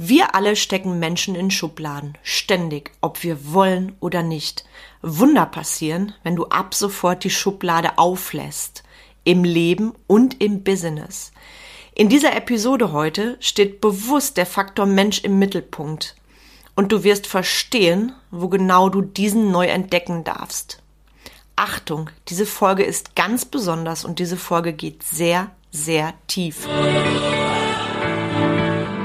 Wir alle stecken Menschen in Schubladen, ständig, ob wir wollen oder nicht. Wunder passieren, wenn du ab sofort die Schublade auflässt, im Leben und im Business. In dieser Episode heute steht bewusst der Faktor Mensch im Mittelpunkt und du wirst verstehen, wo genau du diesen neu entdecken darfst. Achtung, diese Folge ist ganz besonders und diese Folge geht sehr, sehr tief.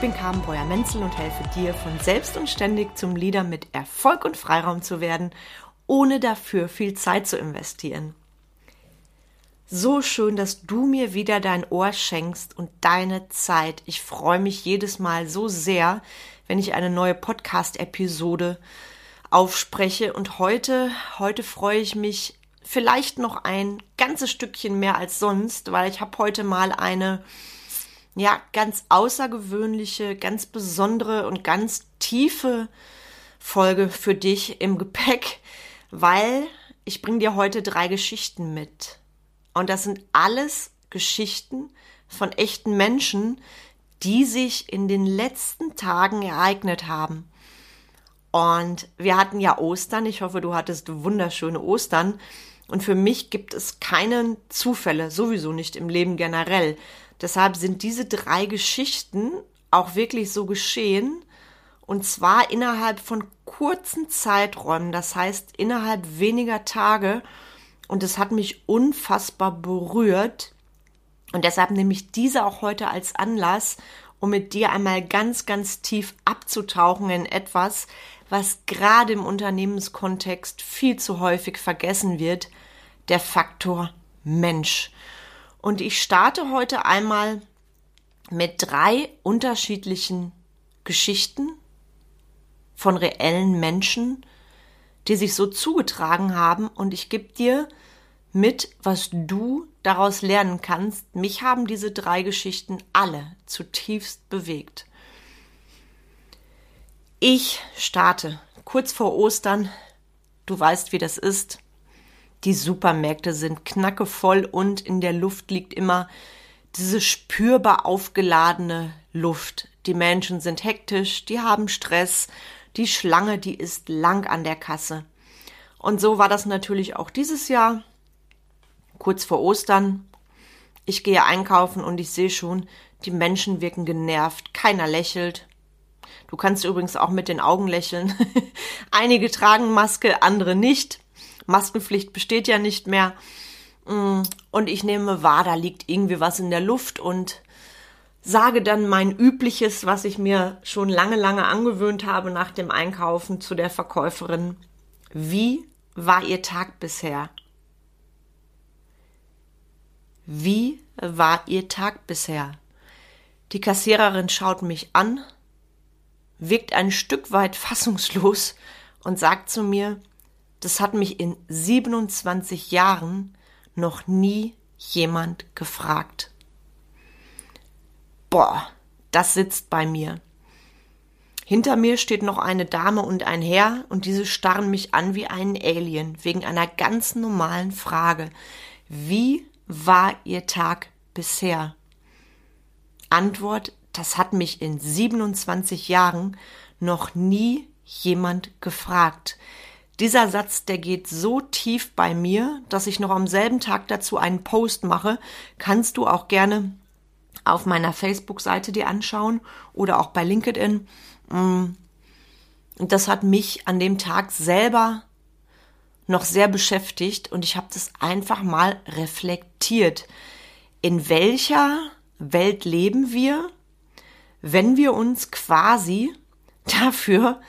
Bin Carmen Breuer-Menzel und helfe dir, von selbst und ständig zum Leader mit Erfolg und Freiraum zu werden, ohne dafür viel Zeit zu investieren. So schön, dass du mir wieder dein Ohr schenkst und deine Zeit. Ich freue mich jedes Mal so sehr, wenn ich eine neue Podcast-Episode aufspreche. Und heute, heute freue ich mich vielleicht noch ein ganzes Stückchen mehr als sonst, weil ich habe heute mal eine ja, ganz außergewöhnliche, ganz besondere und ganz tiefe Folge für dich im Gepäck, weil ich bringe dir heute drei Geschichten mit. Und das sind alles Geschichten von echten Menschen, die sich in den letzten Tagen ereignet haben. Und wir hatten ja Ostern. Ich hoffe, du hattest wunderschöne Ostern. Und für mich gibt es keine Zufälle, sowieso nicht im Leben generell. Deshalb sind diese drei Geschichten auch wirklich so geschehen. Und zwar innerhalb von kurzen Zeiträumen, das heißt innerhalb weniger Tage. Und es hat mich unfassbar berührt. Und deshalb nehme ich diese auch heute als Anlass, um mit dir einmal ganz, ganz tief abzutauchen in etwas, was gerade im Unternehmenskontext viel zu häufig vergessen wird, der Faktor Mensch. Und ich starte heute einmal mit drei unterschiedlichen Geschichten von reellen Menschen, die sich so zugetragen haben. Und ich gebe dir mit, was du daraus lernen kannst. Mich haben diese drei Geschichten alle zutiefst bewegt. Ich starte kurz vor Ostern. Du weißt, wie das ist. Die Supermärkte sind knackevoll und in der Luft liegt immer diese spürbar aufgeladene Luft. Die Menschen sind hektisch, die haben Stress, die Schlange, die ist lang an der Kasse. Und so war das natürlich auch dieses Jahr, kurz vor Ostern. Ich gehe einkaufen und ich sehe schon, die Menschen wirken genervt, keiner lächelt. Du kannst übrigens auch mit den Augen lächeln. Einige tragen Maske, andere nicht. Maskenpflicht besteht ja nicht mehr. Mm, und ich nehme wahr, da liegt irgendwie was in der Luft und sage dann mein übliches, was ich mir schon lange, lange angewöhnt habe nach dem Einkaufen zu der Verkäuferin. Wie war Ihr Tag bisher? Wie war Ihr Tag bisher? Die Kassiererin schaut mich an, wirkt ein Stück weit fassungslos und sagt zu mir, das hat mich in 27 Jahren noch nie jemand gefragt. Boah, das sitzt bei mir. Hinter mir steht noch eine Dame und ein Herr, und diese starren mich an wie einen Alien, wegen einer ganz normalen Frage. Wie war Ihr Tag bisher? Antwort, das hat mich in 27 Jahren noch nie jemand gefragt. Dieser Satz, der geht so tief bei mir, dass ich noch am selben Tag dazu einen Post mache. Kannst du auch gerne auf meiner Facebook-Seite dir anschauen oder auch bei LinkedIn. Mm. Und das hat mich an dem Tag selber noch sehr beschäftigt und ich habe das einfach mal reflektiert. In welcher Welt leben wir, wenn wir uns quasi dafür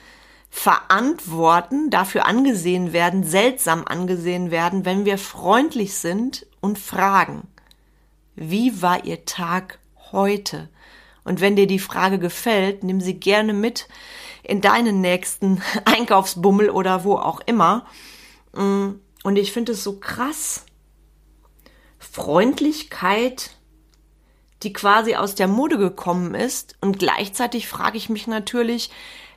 verantworten, dafür angesehen werden, seltsam angesehen werden, wenn wir freundlich sind und fragen, wie war Ihr Tag heute? Und wenn dir die Frage gefällt, nimm sie gerne mit in deinen nächsten Einkaufsbummel oder wo auch immer. Mm, und ich finde es so krass. Freundlichkeit, die quasi aus der Mode gekommen ist. Und gleichzeitig frage ich mich natürlich,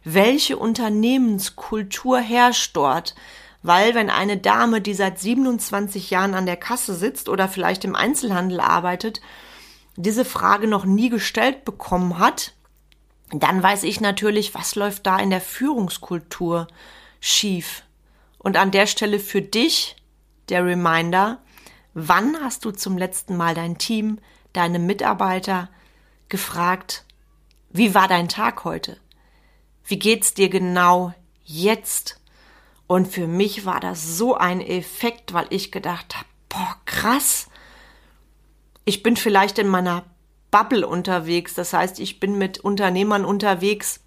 welche Unternehmenskultur herrscht dort? Weil wenn eine Dame, die seit 27 Jahren an der Kasse sitzt oder vielleicht im Einzelhandel arbeitet, diese Frage noch nie gestellt bekommen hat, dann weiß ich natürlich, was läuft da in der Führungskultur schief. Und an der Stelle für dich der Reminder, wann hast du zum letzten Mal dein Team, deine Mitarbeiter gefragt, wie war dein Tag heute? Wie geht's dir genau jetzt? Und für mich war das so ein Effekt, weil ich gedacht habe, boah, krass. Ich bin vielleicht in meiner Bubble unterwegs. Das heißt, ich bin mit Unternehmern unterwegs,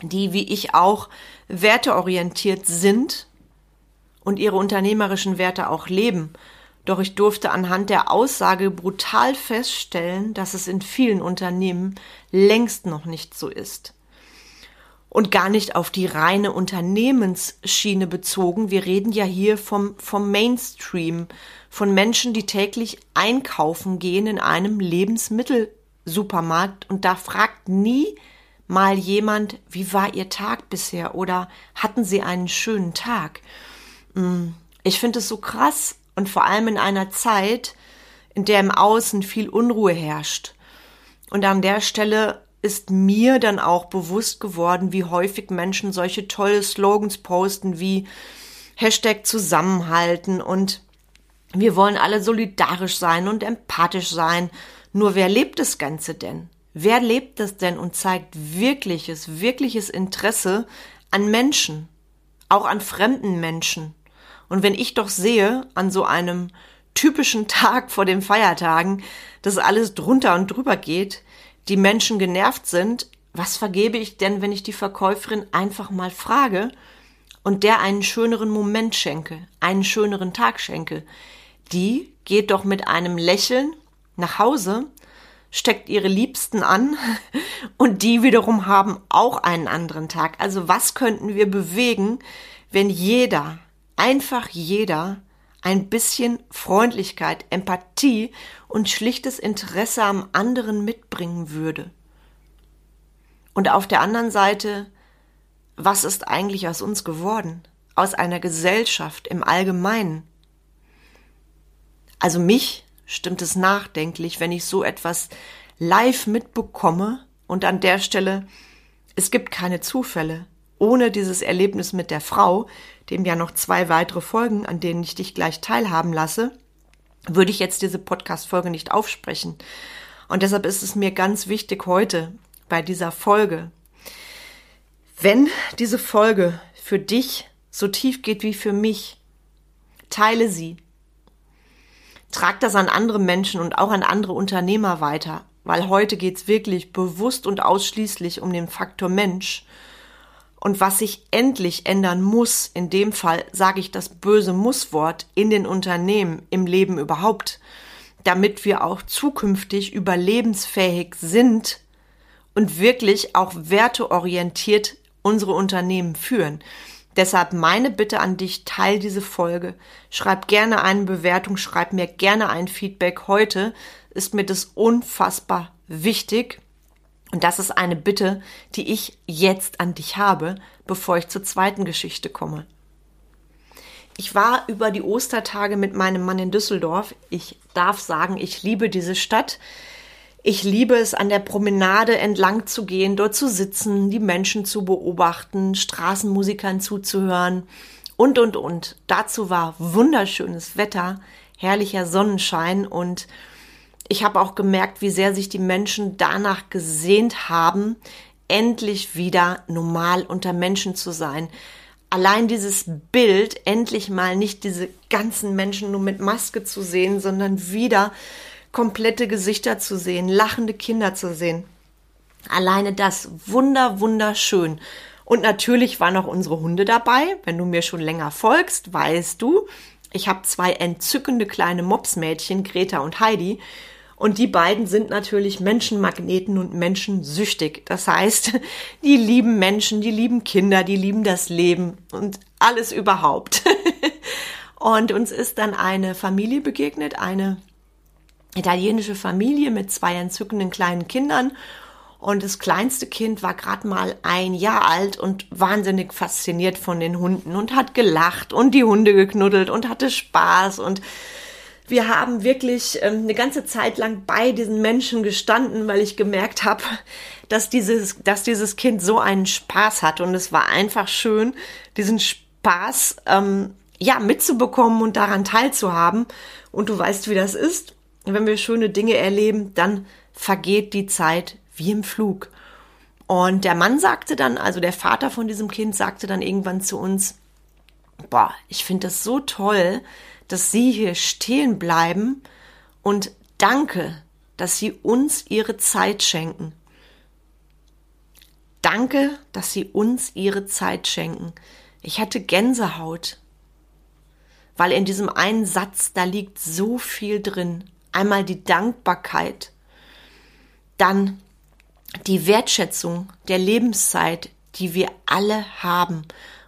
die wie ich auch werteorientiert sind und ihre unternehmerischen Werte auch leben. Doch ich durfte anhand der Aussage brutal feststellen, dass es in vielen Unternehmen längst noch nicht so ist und gar nicht auf die reine Unternehmensschiene bezogen. Wir reden ja hier vom, vom Mainstream, von Menschen, die täglich einkaufen gehen in einem Lebensmittelsupermarkt und da fragt nie mal jemand, wie war Ihr Tag bisher oder hatten Sie einen schönen Tag? Mm, ich finde es so krass und vor allem in einer Zeit, in der im Außen viel Unruhe herrscht. Und an der Stelle ist mir dann auch bewusst geworden, wie häufig Menschen solche tolle Slogans posten wie Hashtag Zusammenhalten und wir wollen alle solidarisch sein und empathisch sein. Nur wer lebt das Ganze denn? Wer lebt das denn und zeigt wirkliches, wirkliches Interesse an Menschen, auch an fremden Menschen? Und wenn ich doch sehe, an so einem typischen Tag vor den Feiertagen, dass alles drunter und drüber geht, die Menschen genervt sind, was vergebe ich denn, wenn ich die Verkäuferin einfach mal frage und der einen schöneren Moment schenke, einen schöneren Tag schenke? Die geht doch mit einem Lächeln nach Hause, steckt ihre Liebsten an und die wiederum haben auch einen anderen Tag. Also was könnten wir bewegen, wenn jeder, einfach jeder, ein bisschen Freundlichkeit, Empathie und schlichtes Interesse am anderen mitbringen würde. Und auf der anderen Seite, was ist eigentlich aus uns geworden? Aus einer Gesellschaft im Allgemeinen? Also mich stimmt es nachdenklich, wenn ich so etwas live mitbekomme und an der Stelle, es gibt keine Zufälle. Ohne dieses Erlebnis mit der Frau, dem ja noch zwei weitere Folgen, an denen ich dich gleich teilhaben lasse, würde ich jetzt diese Podcast-Folge nicht aufsprechen. Und deshalb ist es mir ganz wichtig heute bei dieser Folge, wenn diese Folge für dich so tief geht wie für mich, teile sie. Trag das an andere Menschen und auch an andere Unternehmer weiter, weil heute geht's wirklich bewusst und ausschließlich um den Faktor Mensch und was sich endlich ändern muss, in dem Fall sage ich das böse Musswort in den Unternehmen, im Leben überhaupt, damit wir auch zukünftig überlebensfähig sind und wirklich auch werteorientiert unsere Unternehmen führen. Deshalb meine Bitte an dich, teil diese Folge. Schreib gerne eine Bewertung, schreib mir gerne ein Feedback. Heute ist mir das unfassbar wichtig. Und das ist eine Bitte, die ich jetzt an dich habe, bevor ich zur zweiten Geschichte komme. Ich war über die Ostertage mit meinem Mann in Düsseldorf. Ich darf sagen, ich liebe diese Stadt. Ich liebe es, an der Promenade entlang zu gehen, dort zu sitzen, die Menschen zu beobachten, Straßenmusikern zuzuhören und, und, und. Dazu war wunderschönes Wetter, herrlicher Sonnenschein und ich habe auch gemerkt, wie sehr sich die Menschen danach gesehnt haben, endlich wieder normal unter Menschen zu sein. Allein dieses Bild, endlich mal nicht diese ganzen Menschen nur mit Maske zu sehen, sondern wieder komplette Gesichter zu sehen, lachende Kinder zu sehen. Alleine das wunder, wunderschön. Und natürlich waren auch unsere Hunde dabei. Wenn du mir schon länger folgst, weißt du, ich habe zwei entzückende kleine Mopsmädchen, Greta und Heidi. Und die beiden sind natürlich Menschenmagneten und menschensüchtig. Das heißt, die lieben Menschen, die lieben Kinder, die lieben das Leben und alles überhaupt. Und uns ist dann eine Familie begegnet, eine italienische Familie mit zwei entzückenden kleinen Kindern. Und das kleinste Kind war gerade mal ein Jahr alt und wahnsinnig fasziniert von den Hunden und hat gelacht und die Hunde geknuddelt und hatte Spaß und wir haben wirklich ähm, eine ganze Zeit lang bei diesen Menschen gestanden, weil ich gemerkt habe, dass dieses, dass dieses Kind so einen Spaß hat und es war einfach schön, diesen Spaß ähm, ja mitzubekommen und daran teilzuhaben. Und du weißt, wie das ist. Wenn wir schöne Dinge erleben, dann vergeht die Zeit wie im Flug. Und der Mann sagte dann, also der Vater von diesem Kind sagte dann irgendwann zu uns, boah, ich finde das so toll, dass Sie hier stehen bleiben und danke, dass Sie uns Ihre Zeit schenken. Danke, dass Sie uns Ihre Zeit schenken. Ich hatte Gänsehaut, weil in diesem einen Satz, da liegt so viel drin. Einmal die Dankbarkeit, dann die Wertschätzung der Lebenszeit, die wir alle haben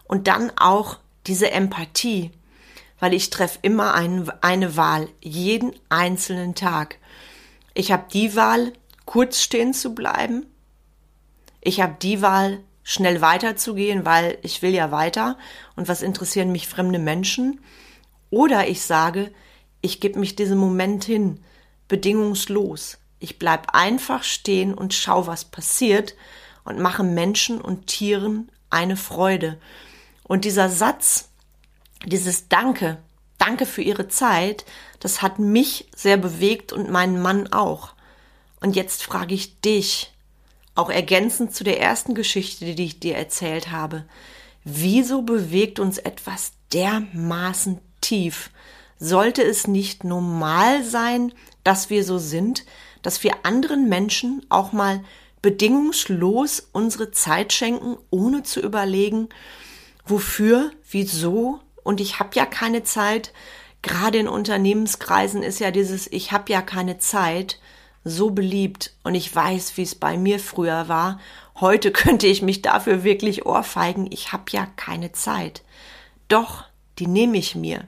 und dann auch diese Empathie, weil ich treffe immer ein, eine Wahl, jeden einzelnen Tag. Ich habe die Wahl, kurz stehen zu bleiben. Ich habe die Wahl, schnell weiterzugehen, weil ich will ja weiter und was interessieren mich fremde Menschen. Oder ich sage, ich gebe mich diesem Moment hin, bedingungslos. Ich bleib einfach stehen und schau, was passiert und mache Menschen und Tieren eine Freude. Und dieser Satz, dieses Danke, Danke für Ihre Zeit, das hat mich sehr bewegt und meinen Mann auch. Und jetzt frage ich dich, auch ergänzend zu der ersten Geschichte, die ich dir erzählt habe, wieso bewegt uns etwas dermaßen tief? Sollte es nicht normal sein, dass wir so sind, dass wir anderen Menschen auch mal bedingungslos unsere Zeit schenken, ohne zu überlegen, wofür, wieso und ich habe ja keine Zeit. Gerade in Unternehmenskreisen ist ja dieses Ich habe ja keine Zeit so beliebt und ich weiß, wie es bei mir früher war. Heute könnte ich mich dafür wirklich ohrfeigen. Ich habe ja keine Zeit. Doch, die nehme ich mir.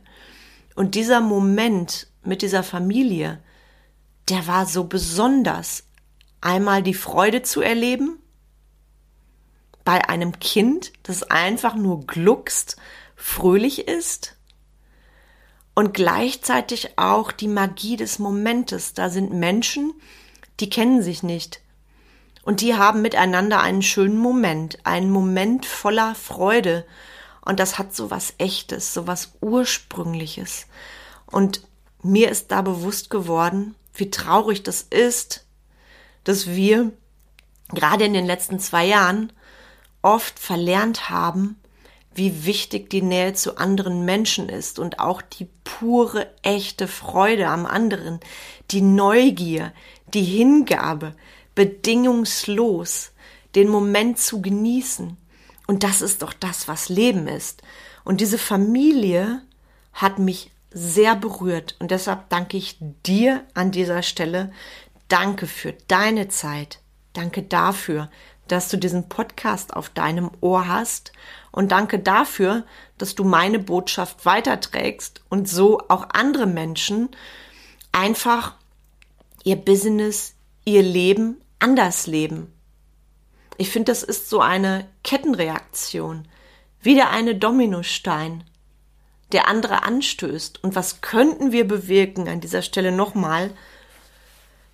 Und dieser Moment mit dieser Familie, der war so besonders. Einmal die Freude zu erleben bei einem Kind, das einfach nur gluckst, fröhlich ist und gleichzeitig auch die Magie des Momentes. Da sind Menschen, die kennen sich nicht. Und die haben miteinander einen schönen Moment, einen Moment voller Freude, und das hat so was Echtes, so was Ursprüngliches. Und mir ist da bewusst geworden, wie traurig das ist, dass wir gerade in den letzten zwei Jahren oft verlernt haben, wie wichtig die Nähe zu anderen Menschen ist und auch die pure, echte Freude am anderen, die Neugier, die Hingabe, bedingungslos, den Moment zu genießen. Und das ist doch das, was Leben ist. Und diese Familie hat mich sehr berührt. Und deshalb danke ich dir an dieser Stelle. Danke für deine Zeit. Danke dafür, dass du diesen Podcast auf deinem Ohr hast. Und danke dafür, dass du meine Botschaft weiterträgst und so auch andere Menschen einfach ihr Business, ihr Leben anders leben. Ich finde, das ist so eine Kettenreaktion, wieder eine Dominostein, der andere anstößt. Und was könnten wir bewirken an dieser Stelle nochmal,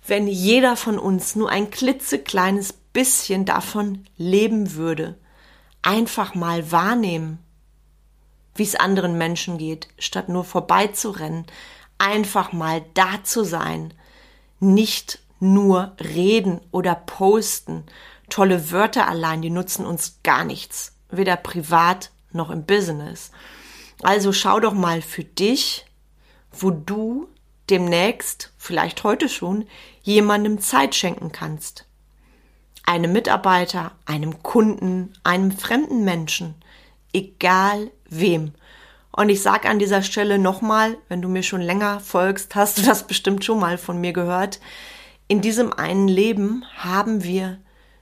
wenn jeder von uns nur ein klitzekleines bisschen davon leben würde? Einfach mal wahrnehmen, wie es anderen Menschen geht, statt nur vorbeizurennen, einfach mal da zu sein, nicht nur reden oder posten Tolle Wörter allein, die nutzen uns gar nichts, weder privat noch im Business. Also schau doch mal für dich, wo du demnächst, vielleicht heute schon, jemandem Zeit schenken kannst. Einem Mitarbeiter, einem Kunden, einem fremden Menschen, egal wem. Und ich sage an dieser Stelle nochmal, wenn du mir schon länger folgst, hast du das bestimmt schon mal von mir gehört. In diesem einen Leben haben wir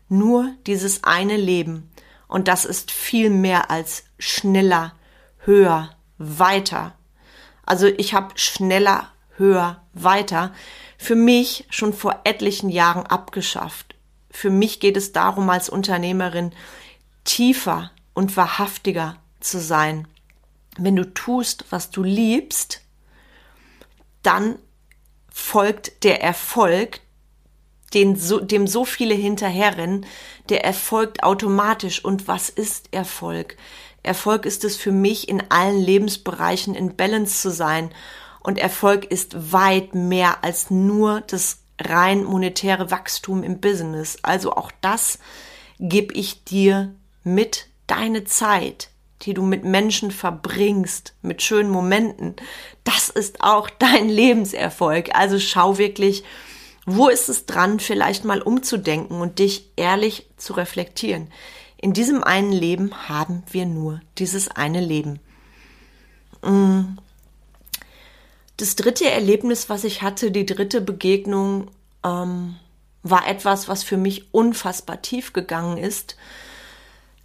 nur dieses eine Leben. Und das ist viel mehr als schneller, höher, weiter. Also ich habe schneller, höher, weiter für mich schon vor etlichen Jahren abgeschafft. Für mich geht es darum, als Unternehmerin tiefer und wahrhaftiger zu sein. Wenn du tust, was du liebst, dann folgt der Erfolg, den so, dem so viele hinterherrennen, der erfolgt automatisch. Und was ist Erfolg? Erfolg ist es für mich, in allen Lebensbereichen in Balance zu sein. Und Erfolg ist weit mehr als nur das rein monetäre Wachstum im Business. Also auch das gebe ich dir mit deine Zeit, die du mit Menschen verbringst, mit schönen Momenten. Das ist auch dein Lebenserfolg. Also schau wirklich, wo ist es dran, vielleicht mal umzudenken und dich ehrlich zu reflektieren. In diesem einen Leben haben wir nur dieses eine Leben. Mm. Das dritte Erlebnis, was ich hatte, die dritte Begegnung, ähm, war etwas, was für mich unfassbar tief gegangen ist.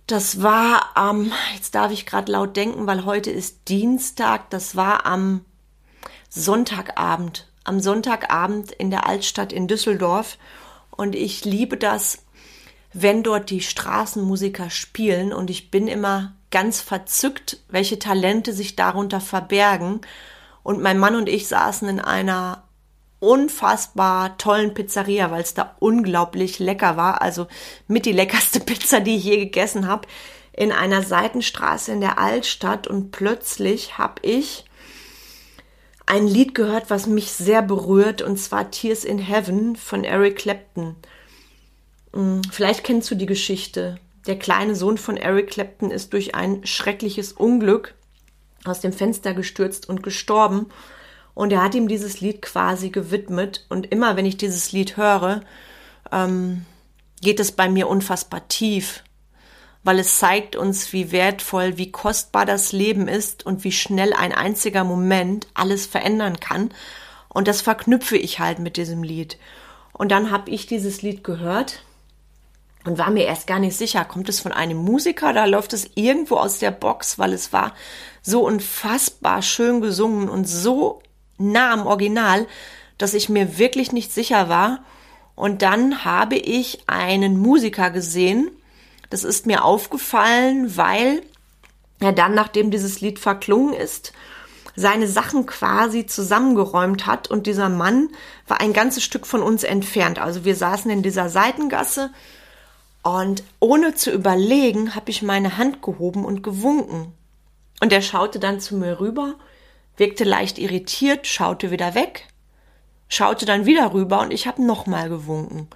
Das war am, ähm, jetzt darf ich gerade laut denken, weil heute ist Dienstag, das war am Sonntagabend, am Sonntagabend in der Altstadt in Düsseldorf. Und ich liebe das, wenn dort die Straßenmusiker spielen und ich bin immer ganz verzückt, welche Talente sich darunter verbergen. Und mein Mann und ich saßen in einer unfassbar tollen Pizzeria, weil es da unglaublich lecker war. Also mit die leckerste Pizza, die ich je gegessen habe, in einer Seitenstraße in der Altstadt. Und plötzlich habe ich ein Lied gehört, was mich sehr berührt, und zwar Tears in Heaven von Eric Clapton. Mm, vielleicht kennst du die Geschichte. Der kleine Sohn von Eric Clapton ist durch ein schreckliches Unglück aus dem Fenster gestürzt und gestorben. Und er hat ihm dieses Lied quasi gewidmet. Und immer wenn ich dieses Lied höre, ähm, geht es bei mir unfassbar tief, weil es zeigt uns, wie wertvoll, wie kostbar das Leben ist und wie schnell ein einziger Moment alles verändern kann. Und das verknüpfe ich halt mit diesem Lied. Und dann habe ich dieses Lied gehört und war mir erst gar nicht sicher, kommt es von einem Musiker oder läuft es irgendwo aus der Box, weil es war so unfassbar schön gesungen und so nah am Original, dass ich mir wirklich nicht sicher war. Und dann habe ich einen Musiker gesehen. Das ist mir aufgefallen, weil er dann, nachdem dieses Lied verklungen ist, seine Sachen quasi zusammengeräumt hat und dieser Mann war ein ganzes Stück von uns entfernt. Also wir saßen in dieser Seitengasse und ohne zu überlegen, habe ich meine Hand gehoben und gewunken. Und er schaute dann zu mir rüber, wirkte leicht irritiert, schaute wieder weg, schaute dann wieder rüber und ich habe nochmal gewunken.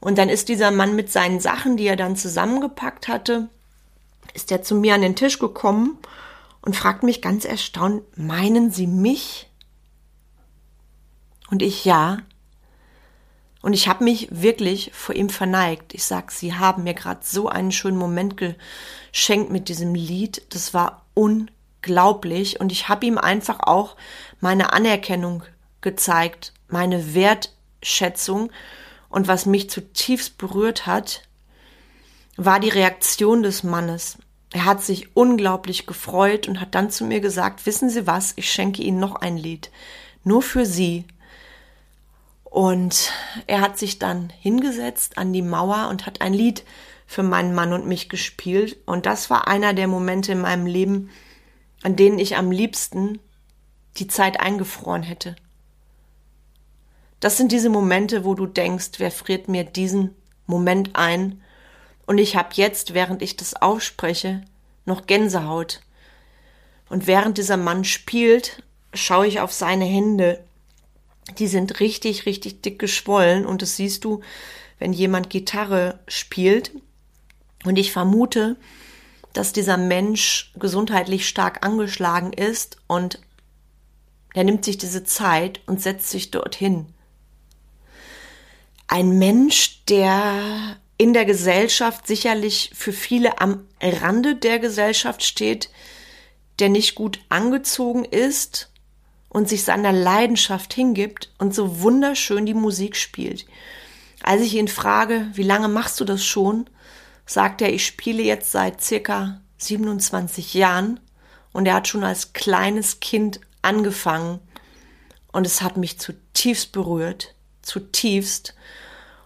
Und dann ist dieser Mann mit seinen Sachen, die er dann zusammengepackt hatte, ist er zu mir an den Tisch gekommen und fragt mich ganz erstaunt, meinen Sie mich? Und ich ja. Und ich habe mich wirklich vor ihm verneigt. Ich sag, Sie haben mir gerade so einen schönen Moment geschenkt mit diesem Lied. Das war unglaublich. Und ich habe ihm einfach auch meine Anerkennung gezeigt, meine Wertschätzung. Und was mich zutiefst berührt hat, war die Reaktion des Mannes. Er hat sich unglaublich gefreut und hat dann zu mir gesagt, wissen Sie was, ich schenke Ihnen noch ein Lied. Nur für Sie. Und er hat sich dann hingesetzt an die Mauer und hat ein Lied für meinen Mann und mich gespielt. Und das war einer der Momente in meinem Leben, an denen ich am liebsten die Zeit eingefroren hätte. Das sind diese Momente, wo du denkst, wer friert mir diesen Moment ein? Und ich habe jetzt, während ich das ausspreche, noch Gänsehaut. Und während dieser Mann spielt, schaue ich auf seine Hände, die sind richtig, richtig dick geschwollen und das siehst du, wenn jemand Gitarre spielt. Und ich vermute, dass dieser Mensch gesundheitlich stark angeschlagen ist und er nimmt sich diese Zeit und setzt sich dorthin. Ein Mensch, der in der Gesellschaft sicherlich für viele am Rande der Gesellschaft steht, der nicht gut angezogen ist und sich seiner Leidenschaft hingibt und so wunderschön die Musik spielt. Als ich ihn frage, wie lange machst du das schon, sagt er, ich spiele jetzt seit circa 27 Jahren und er hat schon als kleines Kind angefangen und es hat mich zutiefst berührt, zutiefst.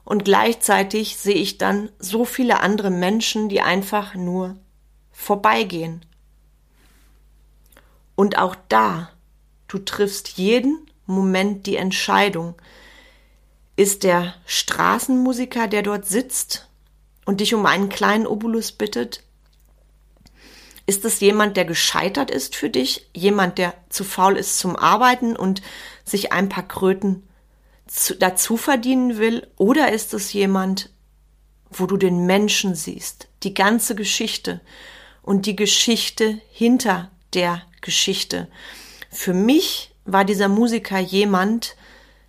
Und gleichzeitig sehe ich dann so viele andere Menschen, die einfach nur vorbeigehen. Und auch da, du triffst jeden Moment die Entscheidung. Ist der Straßenmusiker, der dort sitzt und dich um einen kleinen Obolus bittet, ist es jemand, der gescheitert ist für dich? Jemand, der zu faul ist zum Arbeiten und sich ein paar Kröten zu, dazu verdienen will? Oder ist es jemand, wo du den Menschen siehst, die ganze Geschichte und die Geschichte hinter der Geschichte? Für mich war dieser Musiker jemand,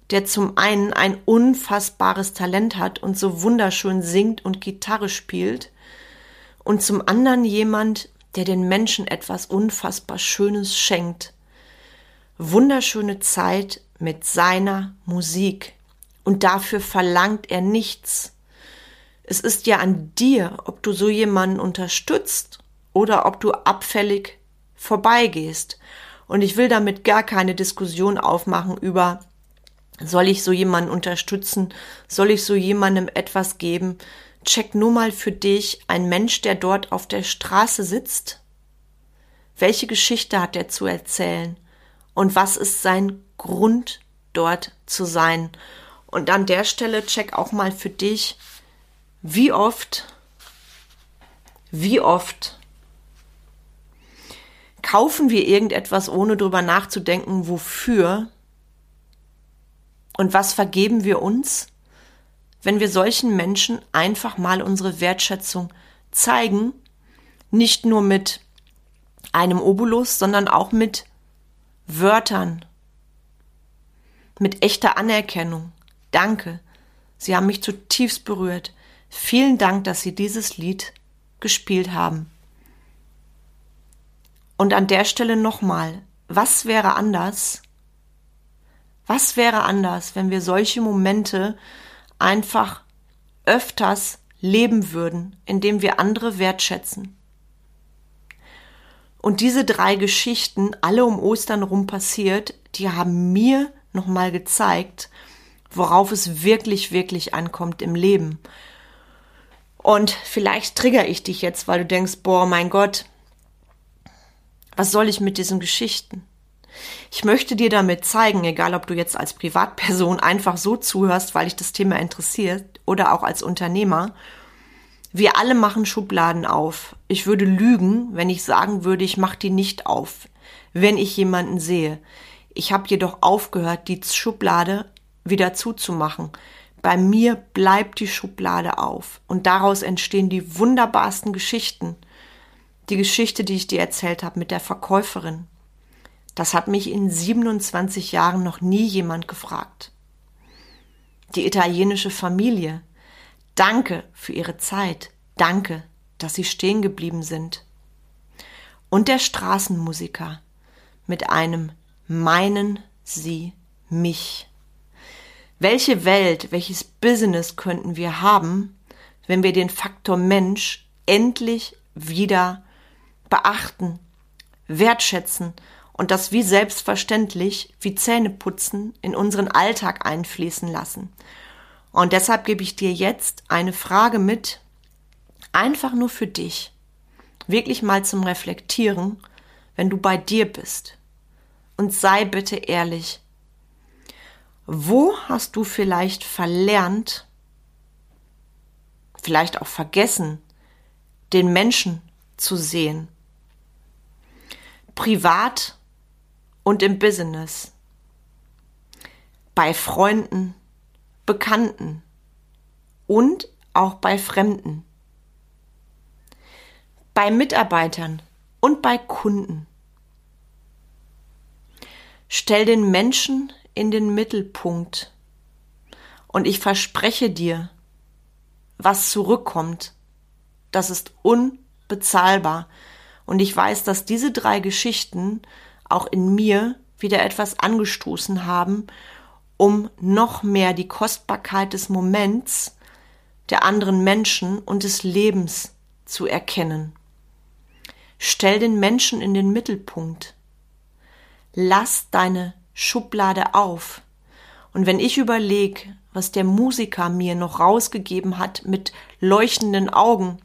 der zum einen ein unfassbares Talent hat und so wunderschön singt und Gitarre spielt und zum anderen jemand, der den Menschen etwas unfassbar Schönes schenkt. Wunderschöne Zeit mit seiner Musik. Und dafür verlangt er nichts. Es ist ja an dir, ob du so jemanden unterstützt oder ob du abfällig vorbeigehst. Und ich will damit gar keine Diskussion aufmachen über, soll ich so jemanden unterstützen? Soll ich so jemandem etwas geben? check nur mal für dich ein Mensch, der dort auf der Straße sitzt. Welche Geschichte hat er zu erzählen? Und was ist sein Grund, dort zu sein? Und an der Stelle check auch mal für dich, wie oft, wie oft kaufen wir irgendetwas, ohne drüber nachzudenken, wofür? Und was vergeben wir uns? wenn wir solchen Menschen einfach mal unsere Wertschätzung zeigen, nicht nur mit einem Obolus, sondern auch mit Wörtern, mit echter Anerkennung. Danke, Sie haben mich zutiefst berührt. Vielen Dank, dass Sie dieses Lied gespielt haben. Und an der Stelle nochmal, was wäre anders? Was wäre anders, wenn wir solche Momente einfach öfters leben würden, indem wir andere wertschätzen. Und diese drei Geschichten, alle um Ostern rum passiert, die haben mir nochmal gezeigt, worauf es wirklich, wirklich ankommt im Leben. Und vielleicht trigger ich dich jetzt, weil du denkst, boah, mein Gott, was soll ich mit diesen Geschichten? Ich möchte dir damit zeigen, egal ob du jetzt als Privatperson einfach so zuhörst, weil dich das Thema interessiert, oder auch als Unternehmer, wir alle machen Schubladen auf. Ich würde lügen, wenn ich sagen würde, ich mache die nicht auf, wenn ich jemanden sehe. Ich habe jedoch aufgehört, die Schublade wieder zuzumachen. Bei mir bleibt die Schublade auf und daraus entstehen die wunderbarsten Geschichten. Die Geschichte, die ich dir erzählt habe mit der Verkäuferin, das hat mich in 27 Jahren noch nie jemand gefragt. Die italienische Familie. Danke für Ihre Zeit. Danke, dass Sie stehen geblieben sind. Und der Straßenmusiker mit einem Meinen Sie mich. Welche Welt, welches Business könnten wir haben, wenn wir den Faktor Mensch endlich wieder beachten, wertschätzen und das wie selbstverständlich wie Zähneputzen in unseren Alltag einfließen lassen. Und deshalb gebe ich dir jetzt eine Frage mit, einfach nur für dich, wirklich mal zum Reflektieren, wenn du bei dir bist. Und sei bitte ehrlich, wo hast du vielleicht verlernt, vielleicht auch vergessen, den Menschen zu sehen? Privat und im Business, bei Freunden, Bekannten und auch bei Fremden, bei Mitarbeitern und bei Kunden. Stell den Menschen in den Mittelpunkt und ich verspreche dir, was zurückkommt, das ist unbezahlbar Und ich weiß, dass diese drei Geschichten auch in mir wieder etwas angestoßen haben, um noch mehr die Kostbarkeit des Moments, der anderen Menschen und des Lebens zu erkennen. Stell den Menschen in den Mittelpunkt. Lass deine Schublade auf. Und wenn ich überlege, was der Musiker mir noch rausgegeben hat mit leuchtenden Augen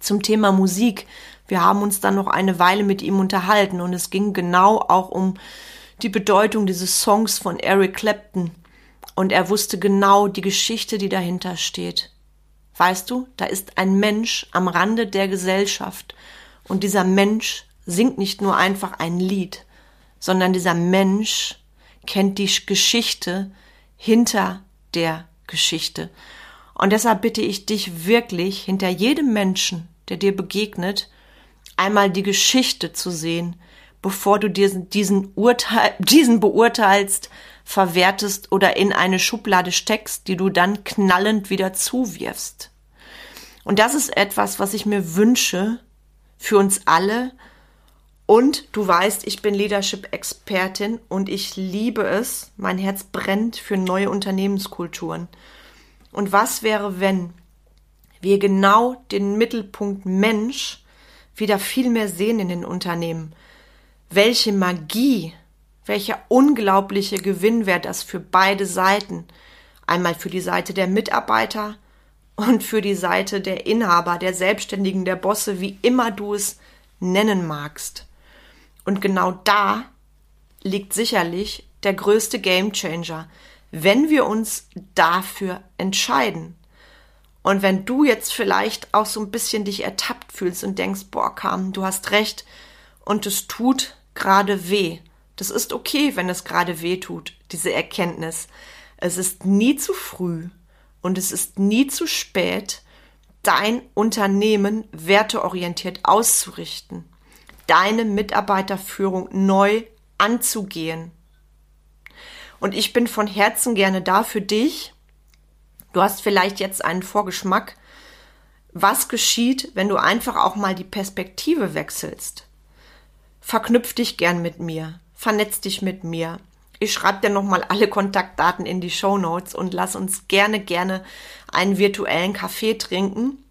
zum Thema Musik, wir haben uns dann noch eine Weile mit ihm unterhalten und es ging genau auch um die Bedeutung dieses Songs von Eric Clapton. Und er wusste genau die Geschichte, die dahinter steht. Weißt du, da ist ein Mensch am Rande der Gesellschaft und dieser Mensch singt nicht nur einfach ein Lied, sondern dieser Mensch kennt die Geschichte hinter der Geschichte. Und deshalb bitte ich dich wirklich, hinter jedem Menschen, der dir begegnet, einmal die Geschichte zu sehen, bevor du diesen, diesen, Urteil, diesen beurteilst, verwertest oder in eine Schublade steckst, die du dann knallend wieder zuwirfst. Und das ist etwas, was ich mir wünsche für uns alle. Und du weißt, ich bin Leadership-Expertin und ich liebe es, mein Herz brennt für neue Unternehmenskulturen. Und was wäre, wenn wir genau den Mittelpunkt Mensch wieder viel mehr sehen in den Unternehmen? welche Magie, welcher unglaubliche Gewinn wäre das für beide Seiten. Einmal für die Seite der Mitarbeiter und für die Seite der Inhaber, der Selbstständigen, der Bosse, wie immer du es nennen magst. Und genau da liegt sicherlich der größte Gamechanger, wenn wir uns dafür entscheiden. Und wenn du jetzt vielleicht auch so ein bisschen dich ertappt fühlst und denkst, boah, Carmen, du hast recht und es tut gerade weh. Das ist okay, wenn es gerade weh tut, diese Erkenntnis. Es ist nie zu früh und es ist nie zu spät, dein Unternehmen werteorientiert auszurichten, deine Mitarbeiterführung neu anzugehen. Und ich bin von Herzen gerne da für dich. Du hast vielleicht jetzt einen Vorgeschmack, was geschieht, wenn du einfach auch mal die Perspektive wechselst verknüpf dich gern mit mir, vernetz dich mit mir. Ich schreibe dir nochmal alle Kontaktdaten in die Show Notes und lass uns gerne, gerne einen virtuellen Kaffee trinken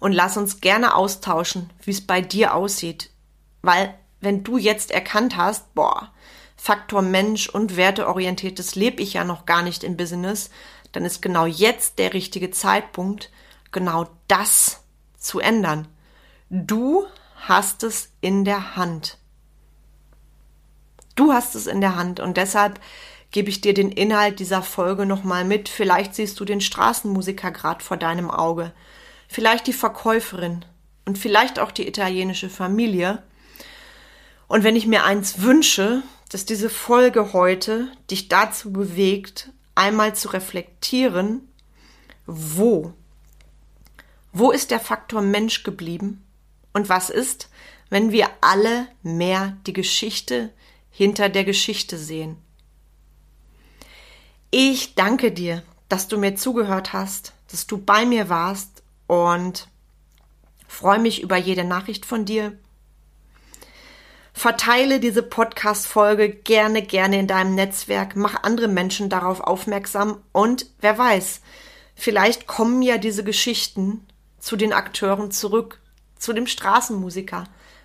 und lass uns gerne austauschen, wie es bei dir aussieht. Weil, wenn du jetzt erkannt hast, boah, Faktor Mensch und werteorientiertes lebe ich ja noch gar nicht im Business, dann ist genau jetzt der richtige Zeitpunkt, genau das zu ändern. Du hast es in der Hand. Du hast es in der Hand und deshalb gebe ich dir den Inhalt dieser Folge nochmal mit. Vielleicht siehst du den Straßenmusiker gerade vor deinem Auge, vielleicht die Verkäuferin und vielleicht auch die italienische Familie. Und wenn ich mir eins wünsche, dass diese Folge heute dich dazu bewegt, einmal zu reflektieren, wo? Wo ist der Faktor Mensch geblieben? Und was ist, wenn wir alle mehr die Geschichte hinter der Geschichte sehen? Ich danke dir, dass du mir zugehört hast, dass du bei mir warst und freue mich über jede Nachricht von dir. Verteile diese Podcast-Folge gerne, gerne in deinem Netzwerk, mach andere Menschen darauf aufmerksam und wer weiß, vielleicht kommen ja diese Geschichten zu den Akteuren zurück zu dem Straßenmusiker,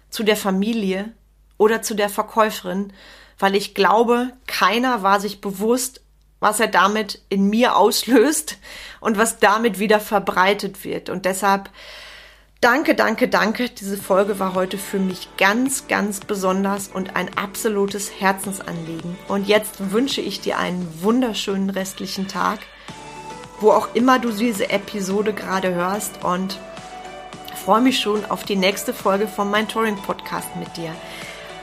zu der Familie oder zu der Verkäuferin, weil ich glaube, keiner war sich bewusst, was er damit in mir auslöst und was damit wieder verbreitet wird. Und deshalb danke, danke, danke. Diese Folge war heute für mich ganz, ganz besonders und ein absolutes Herzensanliegen. Und jetzt wünsche ich dir einen wunderschönen restlichen Tag, wo auch immer du diese Episode gerade hörst und freue mich schon auf die nächste Folge vom Mentoring Podcast mit dir.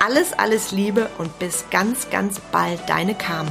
Alles, alles Liebe und bis ganz, ganz bald, deine Carmen.